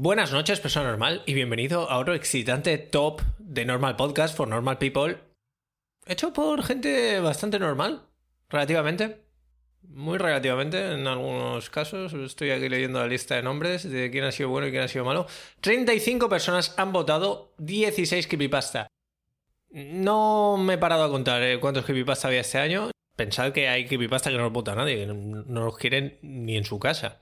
Buenas noches, persona normal, y bienvenido a otro excitante top de Normal Podcast for Normal People. Hecho por gente bastante normal, relativamente. Muy relativamente, en algunos casos. Estoy aquí leyendo la lista de nombres de quién ha sido bueno y quién ha sido malo. 35 personas han votado, 16 creepypasta. No me he parado a contar eh, cuántos creepypasta había este año. Pensad que hay creepypasta que no los vota nadie, que no, los quieren ni en su casa.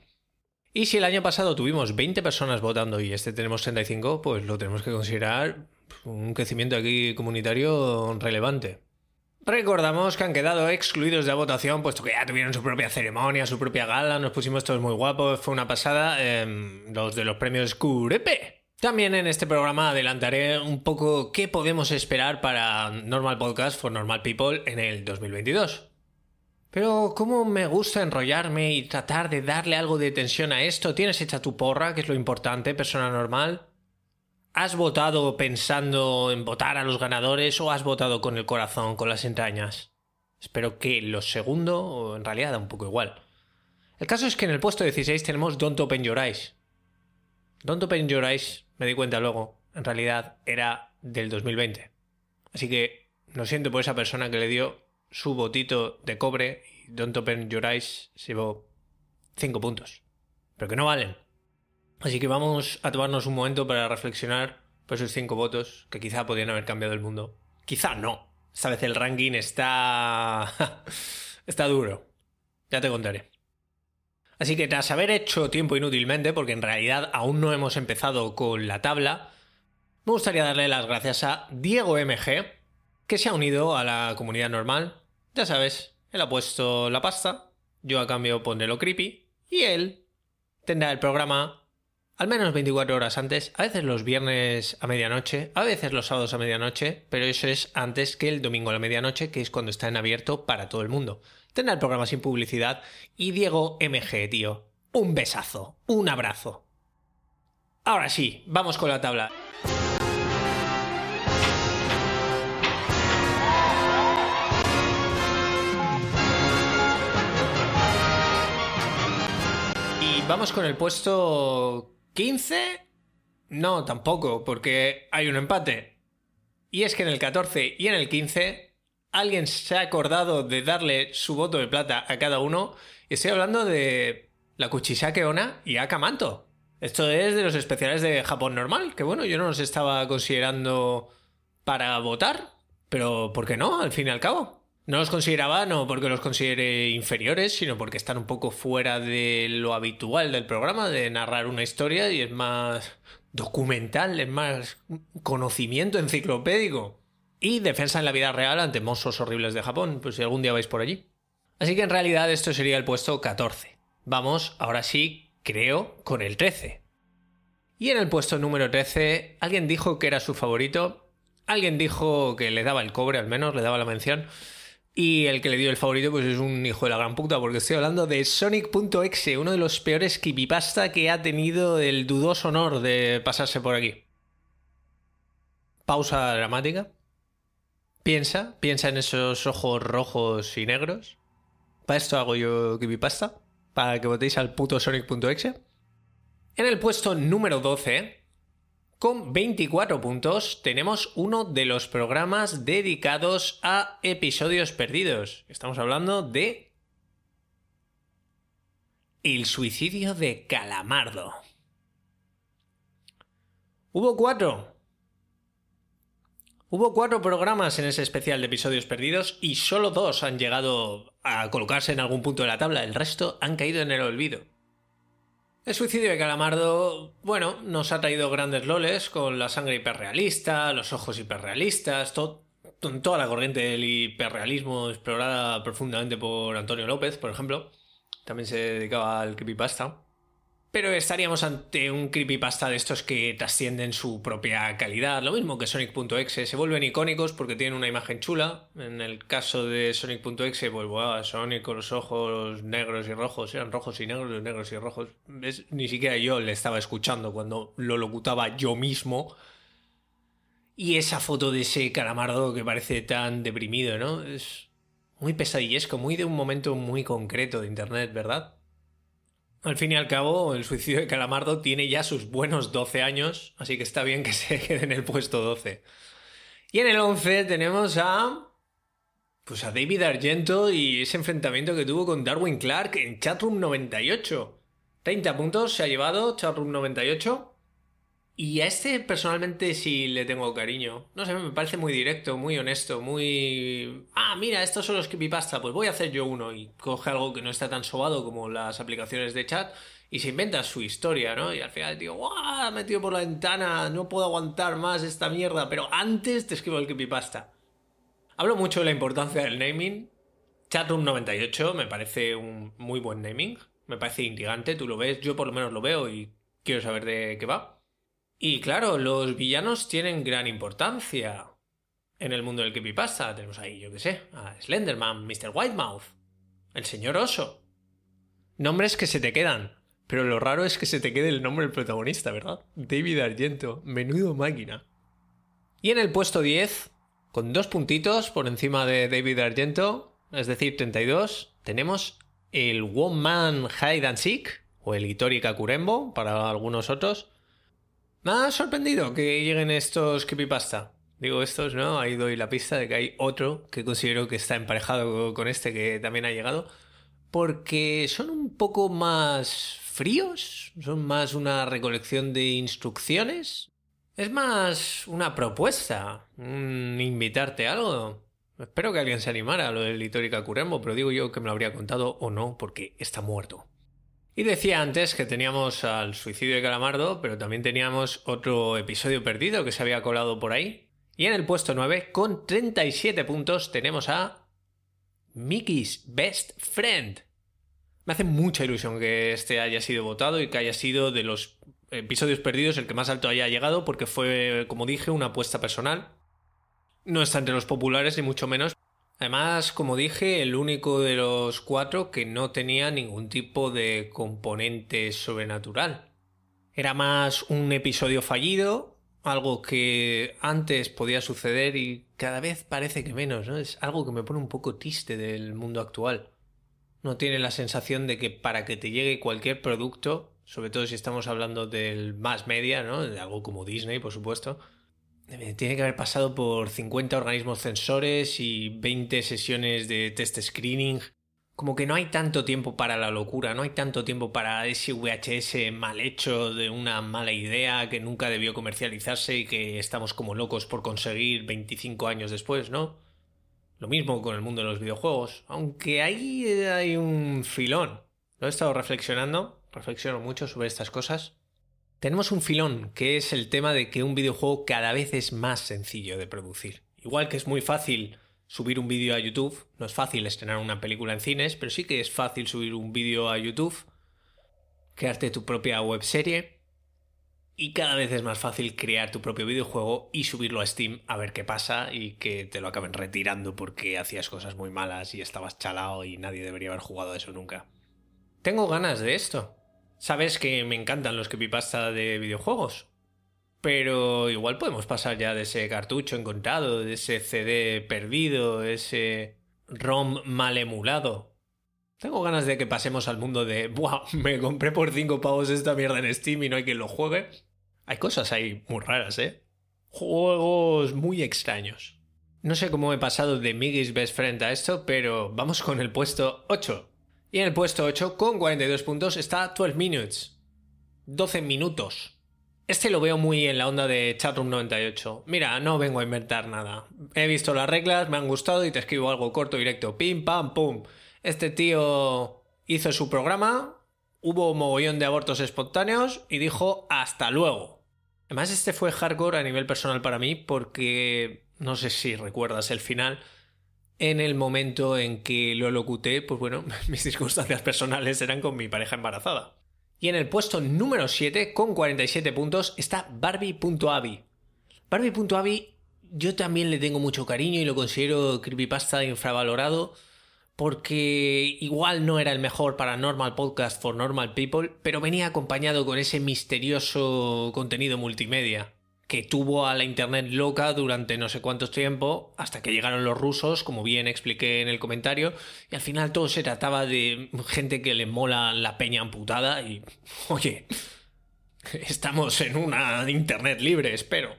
Y si el año pasado tuvimos 20 personas votando y este tenemos 35, pues lo tenemos que considerar un crecimiento aquí comunitario relevante. Recordamos que han quedado excluidos de la votación, puesto que ya tuvieron su propia ceremonia, su propia gala, nos pusimos todos muy guapos, fue una pasada, eh, los de los premios Curepe. También en este programa adelantaré un poco qué podemos esperar para Normal Podcast for Normal People en el 2022. Pero cómo me gusta enrollarme y tratar de darle algo de tensión a esto. ¿Tienes hecha tu porra, que es lo importante, persona normal? ¿Has votado pensando en votar a los ganadores o has votado con el corazón, con las entrañas? Espero que lo segundo, en realidad da un poco igual. El caso es que en el puesto 16 tenemos Don't Open Your Eyes. Don't Open Your Eyes, me di cuenta luego, en realidad era del 2020. Así que lo siento por esa persona que le dio su botito de cobre y Don't Open Your Eyes se llevó 5 puntos. Pero que no valen. Así que vamos a tomarnos un momento para reflexionar por esos 5 votos que quizá podrían haber cambiado el mundo. Quizá no. Esta vez el ranking está... está duro. Ya te contaré. Así que tras haber hecho tiempo inútilmente, porque en realidad aún no hemos empezado con la tabla, me gustaría darle las gracias a Diego MG, que se ha unido a la comunidad normal ya sabes, él ha puesto la pasta, yo a cambio pondré lo creepy, y él tendrá el programa al menos 24 horas antes, a veces los viernes a medianoche, a veces los sábados a medianoche, pero eso es antes que el domingo a la medianoche, que es cuando está en abierto para todo el mundo. Tendrá el programa sin publicidad y Diego MG, tío. Un besazo, un abrazo. Ahora sí, vamos con la tabla. Vamos con el puesto 15. No, tampoco, porque hay un empate. Y es que en el 14 y en el 15 alguien se ha acordado de darle su voto de plata a cada uno. Estoy hablando de la Kuchisake Ona y Akamanto. Esto es de los especiales de Japón normal, que bueno, yo no los estaba considerando para votar, pero ¿por qué no? Al fin y al cabo. No los consideraba no porque los considere inferiores, sino porque están un poco fuera de lo habitual del programa, de narrar una historia y es más documental, es más conocimiento enciclopédico. Y defensa en la vida real ante monstruos horribles de Japón, pues si algún día vais por allí. Así que en realidad esto sería el puesto 14. Vamos, ahora sí, creo, con el 13. Y en el puesto número 13, alguien dijo que era su favorito, alguien dijo que le daba el cobre al menos, le daba la mención, y el que le dio el favorito, pues es un hijo de la gran puta, porque estoy hablando de Sonic.exe, uno de los peores creepypasta que ha tenido el dudoso honor de pasarse por aquí. Pausa dramática. Piensa, piensa en esos ojos rojos y negros. Para esto hago yo creepypasta, para que votéis al puto Sonic.exe. En el puesto número 12 con 24 puntos tenemos uno de los programas dedicados a episodios perdidos. Estamos hablando de... El suicidio de Calamardo. Hubo cuatro. Hubo cuatro programas en ese especial de episodios perdidos y solo dos han llegado a colocarse en algún punto de la tabla. El resto han caído en el olvido. El suicidio de Calamardo, bueno, nos ha traído grandes loles con la sangre hiperrealista, los ojos hiperrealistas, toda la corriente del hiperrealismo explorada profundamente por Antonio López, por ejemplo. También se dedicaba al creepypasta. Pero estaríamos ante un creepypasta de estos que trascienden su propia calidad. Lo mismo que Sonic.exe. Se vuelven icónicos porque tienen una imagen chula. En el caso de Sonic.exe, pues bueno, Sonic con los ojos negros y rojos. Eran rojos y negros, negros y rojos. Ni siquiera yo le estaba escuchando cuando lo locutaba yo mismo. Y esa foto de ese calamardo que parece tan deprimido, ¿no? Es muy pesadillesco, muy de un momento muy concreto de internet, ¿verdad? Al fin y al cabo, el suicidio de Calamardo tiene ya sus buenos 12 años, así que está bien que se quede en el puesto 12. Y en el 11 tenemos a. Pues a David Argento y ese enfrentamiento que tuvo con Darwin Clark en Chatroom 98. 30 puntos se ha llevado Chatroom 98. Y a este personalmente sí le tengo cariño. No sé, me parece muy directo, muy honesto, muy... Ah, mira, estos son los creepypasta, pues voy a hacer yo uno. Y coge algo que no está tan sobado como las aplicaciones de chat y se inventa su historia, ¿no? Y al final digo, ¡guau! Metido por la ventana, no puedo aguantar más esta mierda, pero antes te escribo el creepypasta. Hablo mucho de la importancia del naming. Chatroom 98 me parece un muy buen naming. Me parece intrigante, tú lo ves, yo por lo menos lo veo y quiero saber de qué va. Y claro, los villanos tienen gran importancia en el mundo del creepypasta. Tenemos ahí, yo qué sé, a Slenderman, Mr. Whitemouth, el señor oso. Nombres que se te quedan. Pero lo raro es que se te quede el nombre del protagonista, ¿verdad? David Argento, menudo máquina. Y en el puesto 10, con dos puntitos por encima de David Argento, es decir, 32, tenemos el One Man Hide and Seek, o el Itori Kakurembo para algunos otros, me ha sorprendido que lleguen estos creepypasta. Digo estos, ¿no? Ahí doy la pista de que hay otro que considero que está emparejado con este que también ha llegado. Porque son un poco más fríos, son más una recolección de instrucciones. Es más una propuesta, un invitarte a algo. Espero que alguien se animara a lo del Litórica Curembo, pero digo yo que me lo habría contado o no, porque está muerto. Y decía antes que teníamos al suicidio de Calamardo, pero también teníamos otro episodio perdido que se había colado por ahí. Y en el puesto 9, con 37 puntos, tenemos a Mickey's Best Friend. Me hace mucha ilusión que este haya sido votado y que haya sido de los episodios perdidos el que más alto haya llegado, porque fue, como dije, una apuesta personal. No está entre los populares, ni mucho menos, Además, como dije, el único de los cuatro que no tenía ningún tipo de componente sobrenatural. Era más un episodio fallido, algo que antes podía suceder y cada vez parece que menos, ¿no? Es algo que me pone un poco triste del mundo actual. No tiene la sensación de que para que te llegue cualquier producto, sobre todo si estamos hablando del más media, ¿no? De algo como Disney, por supuesto, tiene que haber pasado por 50 organismos censores y 20 sesiones de test screening. Como que no hay tanto tiempo para la locura, no hay tanto tiempo para ese VHS mal hecho de una mala idea que nunca debió comercializarse y que estamos como locos por conseguir 25 años después, ¿no? Lo mismo con el mundo de los videojuegos, aunque ahí hay un filón. Lo he estado reflexionando, reflexiono mucho sobre estas cosas. Tenemos un filón, que es el tema de que un videojuego cada vez es más sencillo de producir. Igual que es muy fácil subir un vídeo a YouTube, no es fácil estrenar una película en cines, pero sí que es fácil subir un vídeo a YouTube, crearte tu propia webserie y cada vez es más fácil crear tu propio videojuego y subirlo a Steam a ver qué pasa y que te lo acaben retirando porque hacías cosas muy malas y estabas chalado y nadie debería haber jugado a eso nunca. Tengo ganas de esto. Sabes que me encantan los creepypasta de videojuegos. Pero igual podemos pasar ya de ese cartucho encontrado, de ese CD perdido, ese ROM mal emulado. Tengo ganas de que pasemos al mundo de, ¡buah! Me compré por 5 pavos esta mierda en Steam y no hay quien lo juegue. Hay cosas ahí muy raras, ¿eh? Juegos muy extraños. No sé cómo he pasado de Miggy's Best Friend a esto, pero vamos con el puesto 8. Y en el puesto 8, con 42 puntos, está 12 Minutes. 12 minutos. Este lo veo muy en la onda de Chatroom 98. Mira, no vengo a inventar nada. He visto las reglas, me han gustado y te escribo algo corto, directo. Pim, pam, pum. Este tío hizo su programa, hubo un mogollón de abortos espontáneos y dijo hasta luego. Además, este fue hardcore a nivel personal para mí porque no sé si recuerdas el final en el momento en que lo locuté, pues bueno, mis circunstancias personales eran con mi pareja embarazada. Y en el puesto número 7, con 47 puntos, está Barbie.avi. Barbie.avi yo también le tengo mucho cariño y lo considero creepypasta infravalorado porque igual no era el mejor para Normal Podcast for Normal People, pero venía acompañado con ese misterioso contenido multimedia que tuvo a la internet loca durante no sé cuánto tiempo, hasta que llegaron los rusos, como bien expliqué en el comentario, y al final todo se trataba de gente que le mola la peña amputada y, oye, estamos en una internet libre, espero.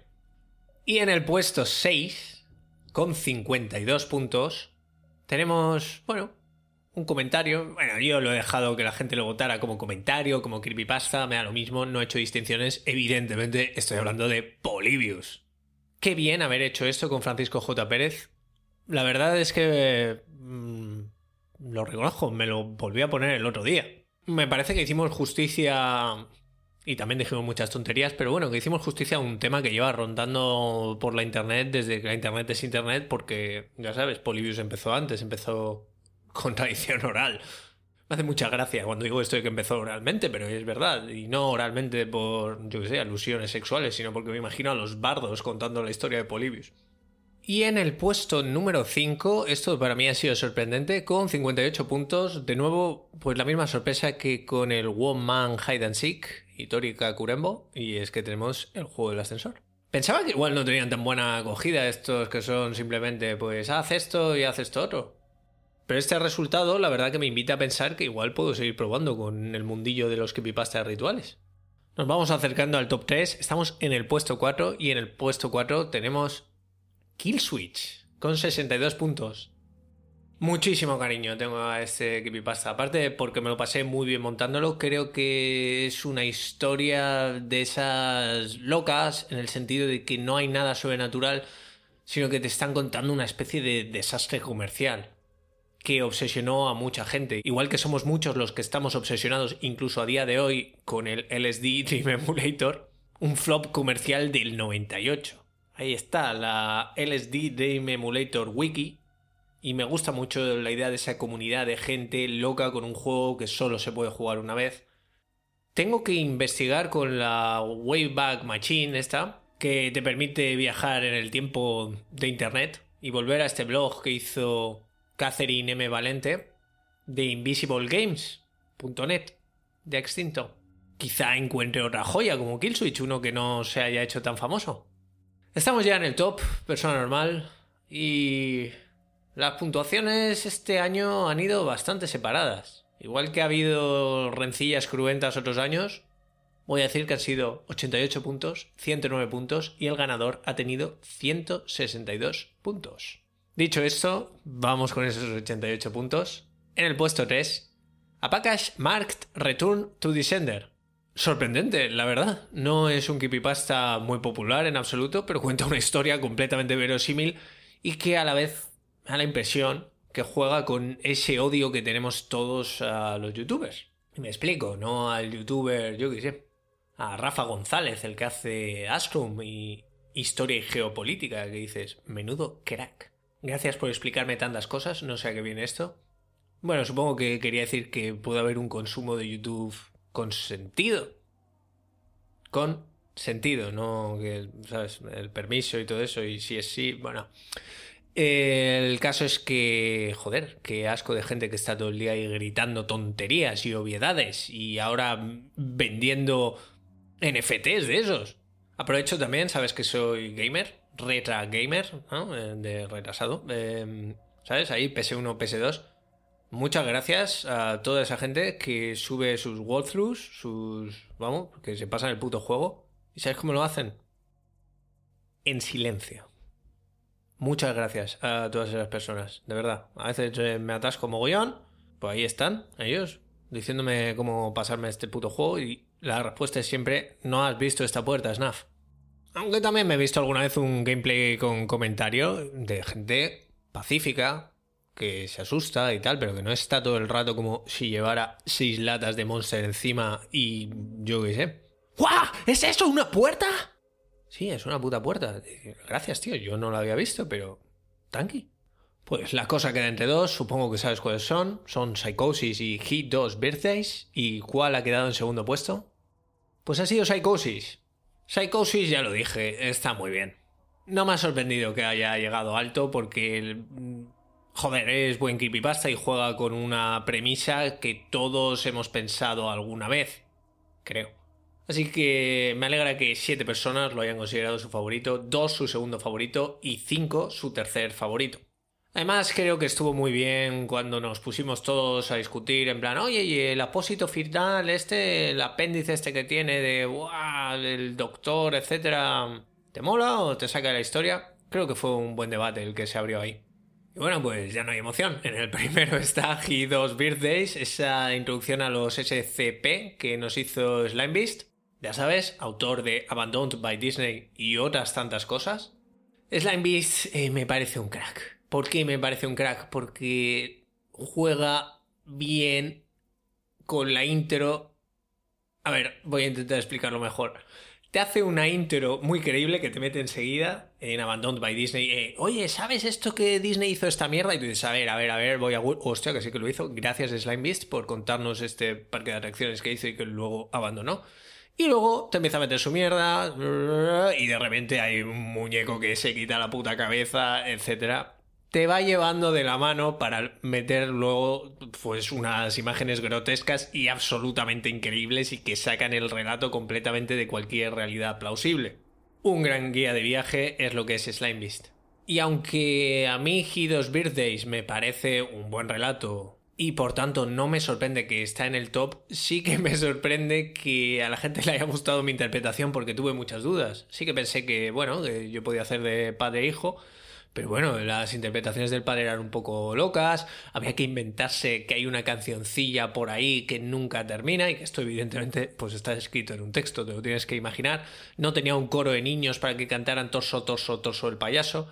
Y en el puesto 6, con 52 puntos, tenemos, bueno, un comentario. Bueno, yo lo he dejado que la gente lo votara como comentario, como creepypasta, me da lo mismo, no he hecho distinciones. Evidentemente estoy hablando de Polybius. Qué bien haber hecho esto con Francisco J. Pérez. La verdad es que... Mm, lo reconozco, me lo volví a poner el otro día. Me parece que hicimos justicia... Y también dijimos muchas tonterías, pero bueno, que hicimos justicia a un tema que lleva rondando por la internet desde que la internet es internet, porque ya sabes, Polybius empezó antes, empezó con tradición oral. Me hace mucha gracia cuando digo esto de que empezó oralmente, pero es verdad. Y no oralmente por, yo qué sé, alusiones sexuales, sino porque me imagino a los bardos contando la historia de Polybius. Y en el puesto número 5, esto para mí ha sido sorprendente, con 58 puntos. De nuevo, pues la misma sorpresa que con el One Man Hide and Seek y Torika Kurembo, y es que tenemos el juego del ascensor. Pensaba que igual no tenían tan buena acogida estos que son simplemente, pues haz esto y haz esto otro. Pero este resultado, la verdad que me invita a pensar que igual puedo seguir probando con el mundillo de los creepypastas rituales. Nos vamos acercando al top 3, estamos en el puesto 4 y en el puesto 4 tenemos Kill Switch con 62 puntos. Muchísimo cariño tengo a este creepypasta, aparte porque me lo pasé muy bien montándolo, creo que es una historia de esas locas en el sentido de que no hay nada sobrenatural, sino que te están contando una especie de desastre comercial que obsesionó a mucha gente. Igual que somos muchos los que estamos obsesionados incluso a día de hoy con el LSD Dream Emulator, un flop comercial del 98. Ahí está, la LSD Dream Emulator Wiki. Y me gusta mucho la idea de esa comunidad de gente loca con un juego que solo se puede jugar una vez. Tengo que investigar con la Wayback Machine esta, que te permite viajar en el tiempo de Internet y volver a este blog que hizo Catherine M. Valente de InvisibleGames.net de Extinto. Quizá encuentre otra joya como Killswitch, uno que no se haya hecho tan famoso. Estamos ya en el top, persona normal, y las puntuaciones este año han ido bastante separadas. Igual que ha habido rencillas cruentas otros años, voy a decir que han sido 88 puntos, 109 puntos y el ganador ha tenido 162 puntos. Dicho esto, vamos con esos 88 puntos. En el puesto 3, A Marked Return to Descender. Sorprendente, la verdad. No es un creepypasta muy popular en absoluto, pero cuenta una historia completamente verosímil y que a la vez da la impresión que juega con ese odio que tenemos todos a los youtubers. Y me explico, no al youtuber, yo qué sé, a Rafa González, el que hace Astrum y historia y geopolítica, que dices, menudo crack. Gracias por explicarme tantas cosas, no sé a qué viene esto. Bueno, supongo que quería decir que puede haber un consumo de YouTube con sentido. Con sentido, no que, ¿sabes? El permiso y todo eso, y si es sí, bueno. El caso es que, joder, qué asco de gente que está todo el día ahí gritando tonterías y obviedades y ahora vendiendo NFTs de esos. Aprovecho también, sabes que soy gamer, Retra Gamer, ¿no? Eh, de retrasado. Em, ¿Sabes? Ahí PS1, PS2. Muchas gracias a toda esa gente que sube sus walkthroughs, sus... Vamos, que se pasan el puto juego. ¿Y sabes cómo lo hacen? En silencio. Muchas gracias a todas esas personas, de verdad. A veces eh, me atasco mogollón, pues ahí están ellos, diciéndome cómo pasarme este puto juego y la respuesta es siempre, no has visto esta puerta, Snaf. Aunque también me he visto alguna vez un gameplay con comentario de gente pacífica que se asusta y tal, pero que no está todo el rato como si llevara seis latas de Monster encima y yo qué sé. ¡Guau! ¿Es eso una puerta? Sí, es una puta puerta. Gracias, tío. Yo no la había visto, pero... Tranqui. Pues la cosa queda entre dos, supongo que sabes cuáles son. Son Psychosis y Hit 2 Birthdays. ¿Y cuál ha quedado en segundo puesto? Pues ha sido Psychosis. Psychosis, ya lo dije, está muy bien. No me ha sorprendido que haya llegado alto porque, joder, es buen creepypasta y juega con una premisa que todos hemos pensado alguna vez, creo. Así que me alegra que siete personas lo hayan considerado su favorito, dos su segundo favorito y cinco su tercer favorito. Además, creo que estuvo muy bien cuando nos pusimos todos a discutir en plan, oye, y el apósito final, este, el apéndice este que tiene de, el doctor, etcétera, ¿te mola o te saca de la historia? Creo que fue un buen debate el que se abrió ahí. Y bueno, pues ya no hay emoción. En el primero está He2 Birthdays, esa introducción a los SCP que nos hizo Slime Beast. Ya sabes, autor de Abandoned by Disney y otras tantas cosas. Slime Beast eh, me parece un crack. ¿Por qué me parece un crack? Porque juega bien con la intro. A ver, voy a intentar explicarlo mejor. Te hace una intro muy creíble que te mete enseguida en Abandoned by Disney. Eh, Oye, ¿sabes esto que Disney hizo esta mierda? Y tú dices, a ver, a ver, a ver, voy a... Hostia, que sí que lo hizo. Gracias Slime Beast por contarnos este parque de atracciones que hizo y que luego abandonó. Y luego te empieza a meter su mierda y de repente hay un muñeco que se quita la puta cabeza, etcétera te va llevando de la mano para meter luego pues unas imágenes grotescas y absolutamente increíbles y que sacan el relato completamente de cualquier realidad plausible. Un gran guía de viaje es lo que es Slime Beast. Y aunque a mí Hidos Birthdays me parece un buen relato y por tanto no me sorprende que está en el top, sí que me sorprende que a la gente le haya gustado mi interpretación porque tuve muchas dudas. Sí que pensé que, bueno, que yo podía hacer de padre e hijo, pero bueno, las interpretaciones del padre eran un poco locas, había que inventarse que hay una cancioncilla por ahí que nunca termina y que esto evidentemente pues está escrito en un texto, te lo tienes que imaginar. No tenía un coro de niños para que cantaran torso, torso, torso el payaso.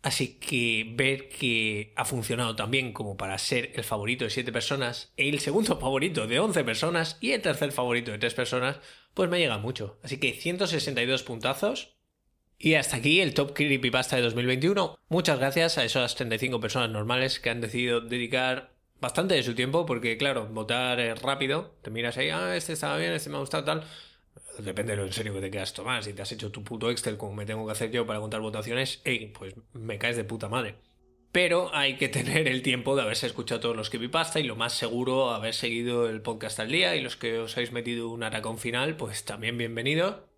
Así que ver que ha funcionado también como para ser el favorito de 7 personas, el segundo favorito de 11 personas y el tercer favorito de 3 personas, pues me llega mucho. Así que 162 puntazos, y hasta aquí el Top Creepypasta de 2021. Muchas gracias a esas 35 personas normales que han decidido dedicar bastante de su tiempo, porque claro, votar es rápido, te miras ahí, ah, este estaba bien, este me ha gustado, tal. Depende de lo en serio que te quieras tomar. Si te has hecho tu puto Excel como me tengo que hacer yo para contar votaciones, hey, pues me caes de puta madre. Pero hay que tener el tiempo de haberse escuchado todos los creepypasta y lo más seguro haber seguido el podcast al día y los que os habéis metido un aracón final, pues también bienvenido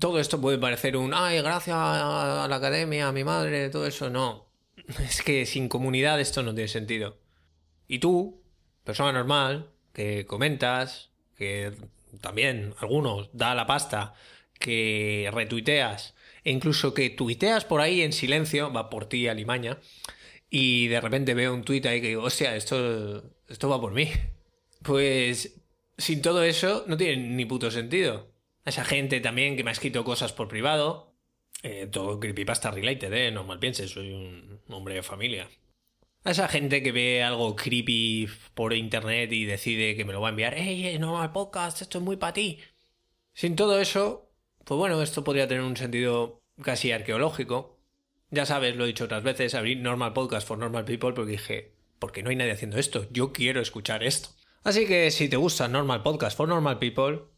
todo esto puede parecer un, ay, gracias a la academia, a mi madre, todo eso. No. Es que sin comunidad esto no tiene sentido. Y tú, persona normal, que comentas, que también algunos da la pasta, que retuiteas, e incluso que tuiteas por ahí en silencio, va por ti, Alimaña, y de repente veo un tuit ahí que digo, hostia, esto, esto va por mí. Pues sin todo eso no tiene ni puto sentido esa gente también que me ha escrito cosas por privado. Eh, todo creepypasta related, ¿eh? No mal pienses, soy un hombre de familia. A esa gente que ve algo creepy por internet y decide que me lo va a enviar. ¡Ey, no al podcast! Esto es muy para ti. Sin todo eso, pues bueno, esto podría tener un sentido casi arqueológico. Ya sabes, lo he dicho otras veces, abrí Normal Podcast for Normal People porque dije, ¿por qué no hay nadie haciendo esto? Yo quiero escuchar esto. Así que si te gusta Normal Podcast for Normal People,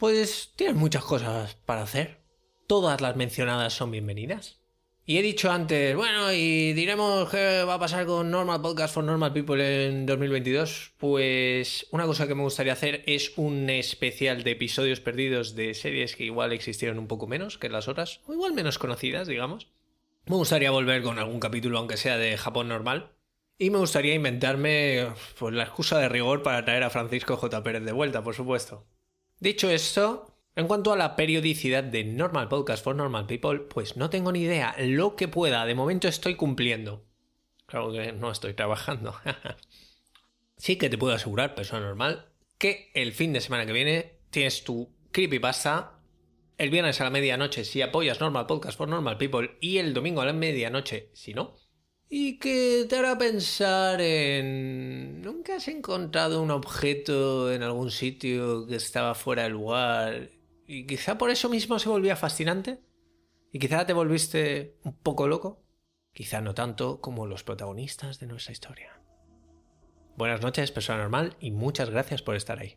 pues tienes muchas cosas para hacer. Todas las mencionadas son bienvenidas. Y he dicho antes, bueno, y diremos qué va a pasar con Normal Podcast for Normal People en 2022. Pues una cosa que me gustaría hacer es un especial de episodios perdidos de series que igual existieron un poco menos que las otras, o igual menos conocidas, digamos. Me gustaría volver con algún capítulo, aunque sea de Japón normal. Y me gustaría inventarme pues, la excusa de rigor para traer a Francisco J. Pérez de vuelta, por supuesto. Dicho esto, en cuanto a la periodicidad de Normal Podcast for Normal People, pues no tengo ni idea. Lo que pueda, de momento estoy cumpliendo. Claro que no estoy trabajando. sí que te puedo asegurar, persona normal, que el fin de semana que viene tienes tu creepypasta. El viernes a la medianoche si apoyas Normal Podcast for Normal People y el domingo a la medianoche si no y que te hará pensar en... ¿Nunca has encontrado un objeto en algún sitio que estaba fuera de lugar y quizá por eso mismo se volvía fascinante? ¿Y quizá te volviste un poco loco? Quizá no tanto como los protagonistas de nuestra historia. Buenas noches, persona normal, y muchas gracias por estar ahí.